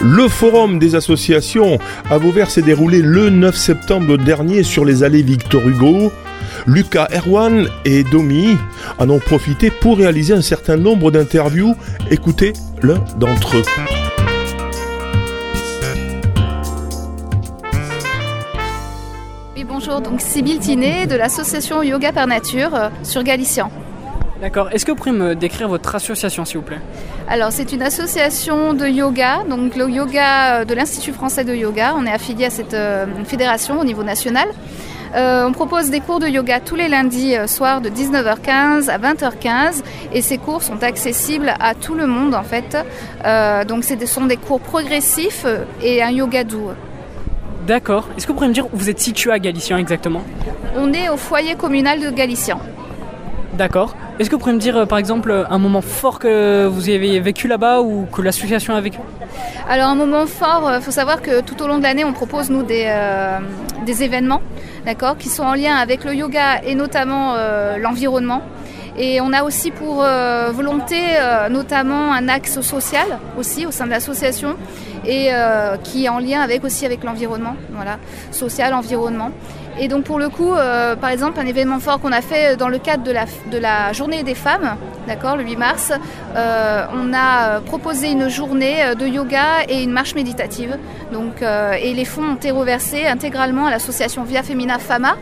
Le forum des associations à Vauvert s'est déroulé le 9 septembre dernier sur les allées Victor Hugo. Lucas Erwan et Domi en ont profité pour réaliser un certain nombre d'interviews. Écoutez l'un d'entre eux. Oui, bonjour, donc Sybille Tinet de l'association Yoga par Nature euh, sur Galician. D'accord. Est-ce que vous pouvez me décrire votre association, s'il vous plaît? Alors, c'est une association de yoga, donc le yoga euh, de l'Institut français de yoga. On est affilié à cette euh, fédération au niveau national. Euh, on propose des cours de yoga tous les lundis euh, soirs de 19h15 à 20h15 et ces cours sont accessibles à tout le monde en fait. Euh, donc ce sont des cours progressifs et un yoga doux. D'accord. Est-ce que vous pourriez me dire où vous êtes situé à Galician exactement? On est au foyer communal de Galician. D'accord. Est-ce que vous pourriez me dire, euh, par exemple, un moment fort que vous avez vécu là-bas ou que l'association a vécu? Alors, un moment fort, il faut savoir que tout au long de l'année, on propose, nous, des, euh, événements d'accord, qui sont en lien avec le yoga et notamment euh, l'environnement. Et on a aussi pour euh, volonté euh, notamment un axe social aussi au sein de l'association et euh, qui est en lien avec aussi avec l'environnement, voilà, social, environnement. Et donc pour le coup, euh, par exemple, un événement fort qu'on a fait dans le cadre de la, journée des femmes, d'accord, le 8 mars, euh, on a proposé une journée de yoga et une marche méditative. Euh, et les fonds ont été reversés intégralement à l'association Via Femina Fama.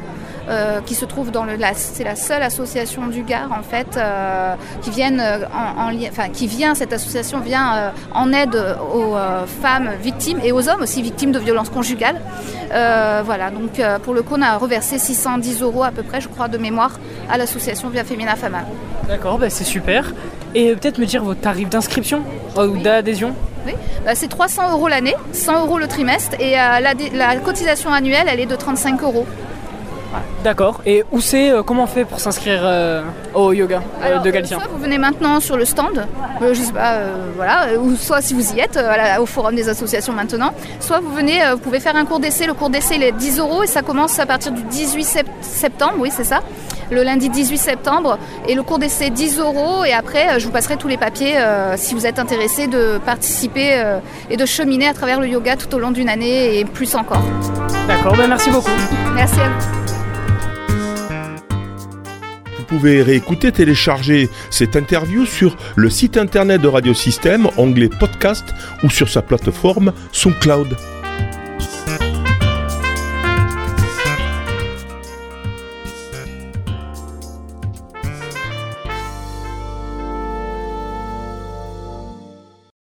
Euh, qui se trouve dans le, la, c'est la seule association du Gard en fait euh, qui viennent euh, en, enfin qui vient cette association vient euh, en aide aux femmes victimes et aux hommes aussi victimes de violences conjugales. Voilà donc pour le coup on a reversé 610 euros à peu près je crois de mémoire à l'association Via Femina Fama. D'accord, bah c'est super. Et peut-être me dire vos tarifs d'inscription ou d'adhésion Oui, bah, c'est 300 euros l'année, 100 euros le trimestre et euh, la, la cotisation annuelle elle est de 35 euros. D'accord. Et où c'est euh, Comment on fait pour s'inscrire euh, au yoga euh, Alors, de Galician Soit vous venez maintenant sur le stand, je sais pas, voilà, ou soit si vous y êtes, la- au forum des associations maintenant, soit vous venez, vous pouvez faire un cours d'essai. Le cours d'essai il est 10 euros et ça commence à partir du 18 sept- septembre, oui c'est ça, le lundi 18 septembre. Et le cours d'essai 10 euros et après je vous passerai tous les papiers euh, si vous êtes intéressé de participer euh, et de cheminer à travers le yoga tout au long d'une année et plus encore. D'accord, bah merci beaucoup. Merci à. Vous pouvez réécouter, télécharger cette interview sur le site internet de Radio Système, onglet podcast ou sur sa plateforme SoundCloud.